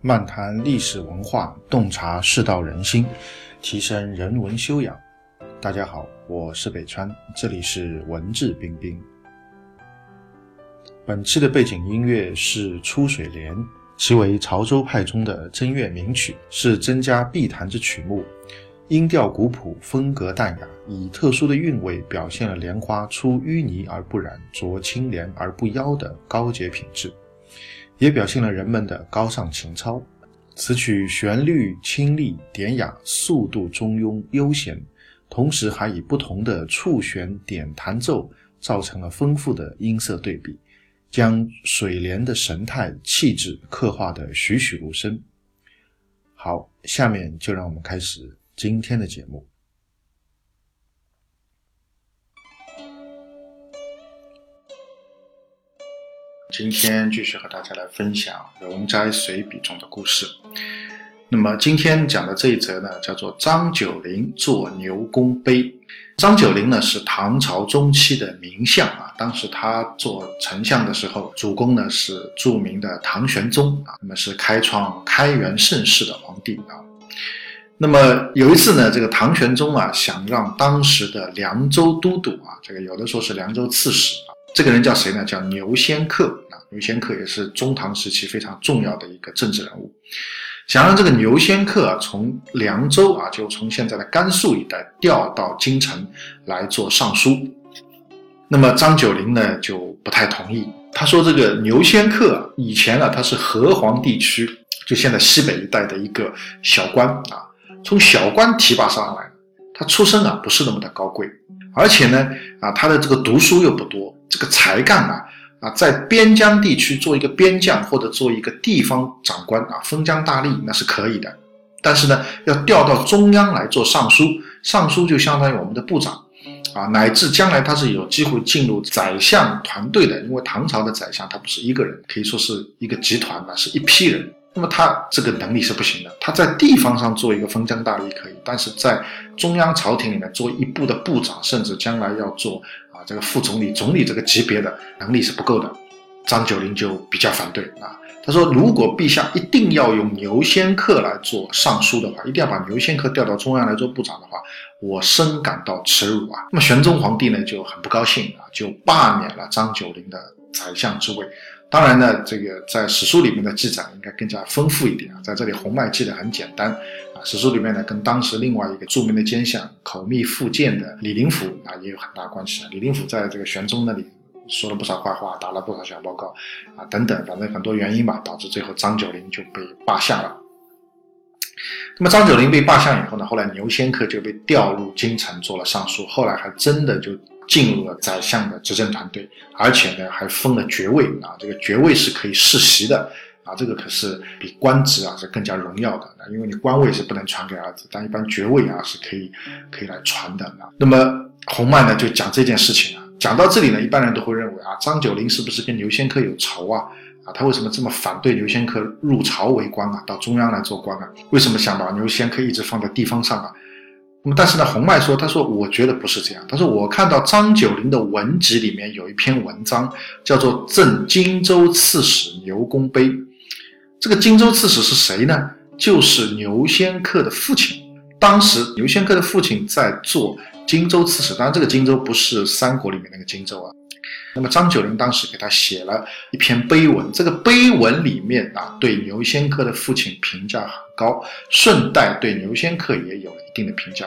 漫谈历史文化，洞察世道人心，提升人文修养。大家好，我是北川，这里是文质彬彬。本期的背景音乐是《出水莲》，其为潮州派中的正乐名曲，是增加碧弹之曲目，音调古朴，风格淡雅，以特殊的韵味表现了莲花出淤泥而不染，濯清涟而不妖的高洁品质。也表现了人们的高尚情操。此曲旋律清丽典雅，速度中庸悠闲，同时还以不同的触弦点弹奏，造成了丰富的音色对比，将水莲的神态气质刻画得栩栩如生。好，下面就让我们开始今天的节目。今天继续和大家来分享《容斋随笔》中的故事。那么今天讲的这一则呢，叫做张九龄做牛公碑。张九龄呢是唐朝中期的名相啊，当时他做丞相的时候，主公呢是著名的唐玄宗啊，那么是开创开元盛世的皇帝啊。那么有一次呢，这个唐玄宗啊想让当时的凉州都督啊，这个有的说是凉州刺史啊。这个人叫谁呢？叫牛仙客。牛仙客也是中唐时期非常重要的一个政治人物。想让这个牛仙客啊，从凉州啊，就从现在的甘肃一带调到京城来做尚书。那么张九龄呢，就不太同意。他说：“这个牛仙客啊，以前啊，他是河湟地区，就现在西北一带的一个小官啊，从小官提拔上来，他出身啊，不是那么的高贵，而且呢，啊，他的这个读书又不多。”这个才干啊啊，在边疆地区做一个边将或者做一个地方长官啊，封疆大吏那是可以的。但是呢，要调到中央来做尚书，尚书就相当于我们的部长啊，乃至将来他是有机会进入宰相团队的。因为唐朝的宰相他不是一个人，可以说是一个集团嘛，是一批人。那么他这个能力是不行的。他在地方上做一个封疆大吏可以，但是在中央朝廷里面做一部的部长，甚至将来要做。这个副总理、总理这个级别的能力是不够的，张九龄就比较反对啊。他说，如果陛下一定要用牛仙客来做尚书的话，一定要把牛仙客调到中央来做部长的话，我深感到耻辱啊。那么玄宗皇帝呢就很不高兴啊，就罢免了张九龄的宰相之位。当然呢，这个在史书里面的记载应该更加丰富一点啊，在这里洪迈记得很简单啊。史书里面呢，跟当时另外一个著名的奸相口蜜腹剑的李林甫啊也有很大关系啊。李林甫在这个玄宗那里说了不少坏话，打了不少小报告啊等等，反正很多原因吧，导致最后张九龄就被罢相了。那么张九龄被罢相以后呢，后来牛仙客就被调入京城做了尚书，后来还真的就。进入了宰相的执政团队，而且呢还封了爵位啊，这个爵位是可以世袭的啊，这个可是比官职啊是更加荣耀的啊，因为你官位是不能传给儿子，但一般爵位啊是可以可以来传的啊。那么洪迈呢就讲这件事情啊，讲到这里呢，一般人都会认为啊，张九龄是不是跟牛仙客有仇啊？啊，他为什么这么反对牛仙客入朝为官啊，到中央来做官啊？为什么想把牛仙客一直放在地方上啊？但是呢，洪迈说：“他说，我觉得不是这样。他说，我看到张九龄的文集里面有一篇文章，叫做《赠荆州刺史牛公碑》。这个荆州刺史是谁呢？就是牛仙客的父亲。当时牛仙客的父亲在做荆州刺史，当然这个荆州不是三国里面那个荆州啊。”那么张九龄当时给他写了一篇碑文，这个碑文里面啊，对牛仙客的父亲评价很高，顺带对牛仙客也有了一定的评价。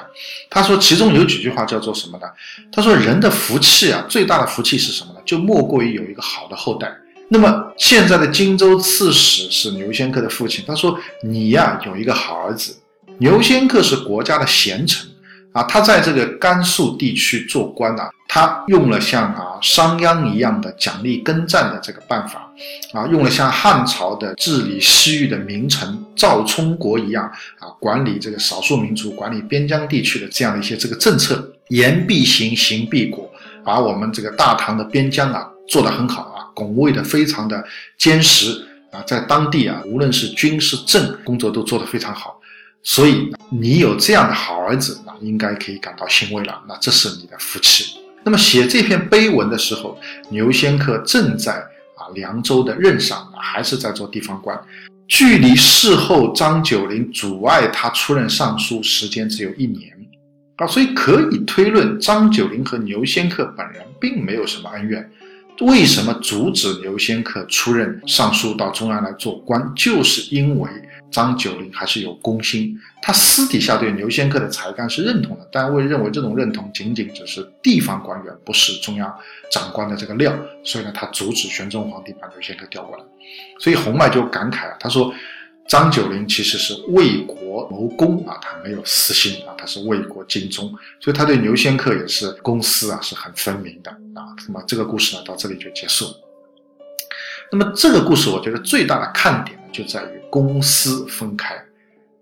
他说其中有几句话叫做什么呢？他说人的福气啊，最大的福气是什么呢？就莫过于有一个好的后代。那么现在的荆州刺史是牛仙客的父亲，他说你呀有一个好儿子，牛仙客是国家的贤臣。啊，他在这个甘肃地区做官啊，他用了像啊商鞅一样的奖励耕战的这个办法，啊，用了像汉朝的治理西域的名臣赵充国一样啊，管理这个少数民族、管理边疆地区的这样的一些这个政策，言必行，行必果，把我们这个大唐的边疆啊做得很好啊，拱卫的非常的坚实啊，在当地啊，无论是军事政工作都做得非常好。所以你有这样的好儿子，应该可以感到欣慰了。那这是你的福气。那么写这篇碑文的时候，牛仙客正在啊凉州的任上，还是在做地方官。距离事后张九龄阻碍他出任尚书时间只有一年啊，所以可以推论张九龄和牛仙客本人并没有什么恩怨。为什么阻止牛仙客出任尚书到中央来做官？就是因为张九龄还是有公心，他私底下对牛仙客的才干是认同的，但会认为这种认同仅仅只是地方官员，不是中央长官的这个料，所以呢，他阻止玄宗皇帝把牛仙客调过来。所以洪迈就感慨啊，他说。张九龄其实是为国谋功啊，他没有私心啊，他是为国尽忠，所以他对牛仙客也是公私啊是很分明的啊。那么这个故事呢到这里就结束。那么这个故事我觉得最大的看点就在于公私分开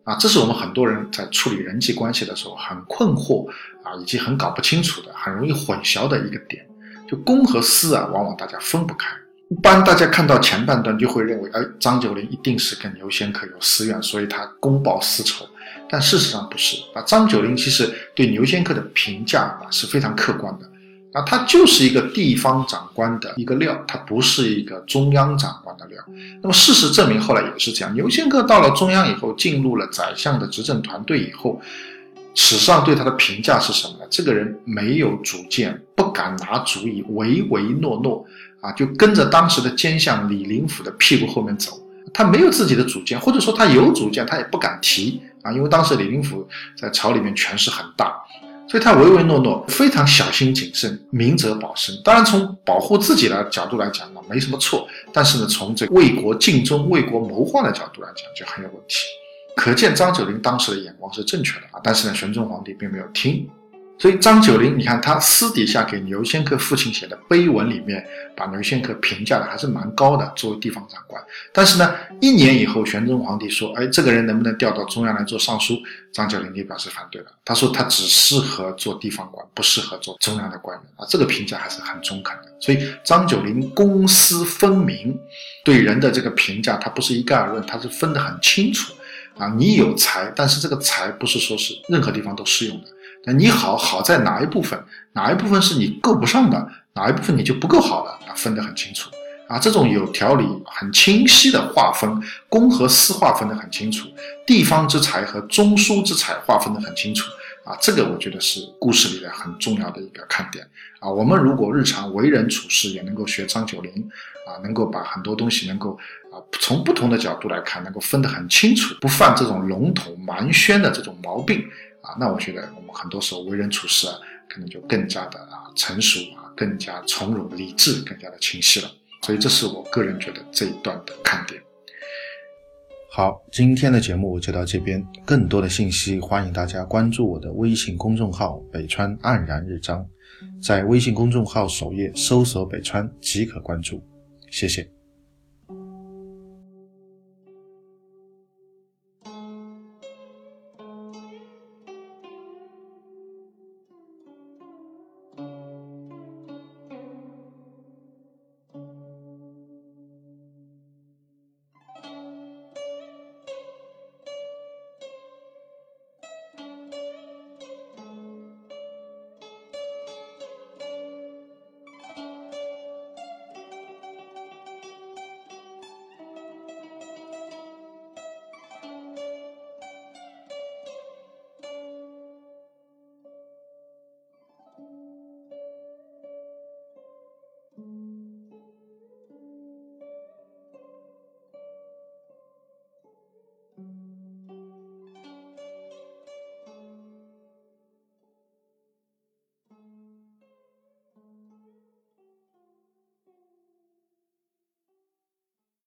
啊，这是我们很多人在处理人际关系的时候很困惑啊，以及很搞不清楚的，很容易混淆的一个点，就公和私啊，往往大家分不开。一般大家看到前半段就会认为，哎，张九龄一定是跟牛仙客有私怨，所以他公报私仇。但事实上不是啊，张九龄其实对牛仙客的评价啊是非常客观的，啊，他就是一个地方长官的一个料，他不是一个中央长官的料。那么事实证明后来也是这样，牛仙客到了中央以后，进入了宰相的执政团队以后，史上对他的评价是什么呢？这个人没有主见，不敢拿主意，唯唯诺诺。啊，就跟着当时的奸相李林甫的屁股后面走，他没有自己的主见，或者说他有主见，他也不敢提啊，因为当时李林甫在朝里面权势很大，所以他唯唯诺诺，非常小心谨慎，明哲保身。当然，从保护自己的角度来讲呢，没什么错，但是呢，从这个为国尽忠、为国谋划的角度来讲，就很有问题。可见张九龄当时的眼光是正确的啊，但是呢，玄宗皇帝并没有听。所以张九龄，你看他私底下给牛仙客父亲写的碑文里面，把牛仙客评价的还是蛮高的，作为地方长官。但是呢，一年以后，玄宗皇帝说：“哎，这个人能不能调到中央来做尚书？”张九龄就表示反对了。他说他只适合做地方官，不适合做中央的官员啊。这个评价还是很中肯的。所以张九龄公私分明，对人的这个评价，他不是一概而论，他是分得很清楚啊。你有才，但是这个才不是说是任何地方都适用的。那你好好在哪一部分？哪一部分是你够不上的？哪一部分你就不够好的？啊，分得很清楚啊！这种有条理、很清晰的划分，公和私划分得很清楚，地方之才和中枢之才划分得很清楚啊！这个我觉得是故事里的很重要的一个看点啊！我们如果日常为人处事也能够学张九龄啊，能够把很多东西能够啊从不同的角度来看，能够分得很清楚，不犯这种笼统蛮宣的这种毛病。啊，那我觉得我们很多时候为人处事啊，可能就更加的啊成熟啊，更加从容、理智，更加的清晰了。所以这是我个人觉得这一段的看点。好，今天的节目就到这边，更多的信息欢迎大家关注我的微信公众号“北川黯然日章”，在微信公众号首页搜索“北川”即可关注。谢谢。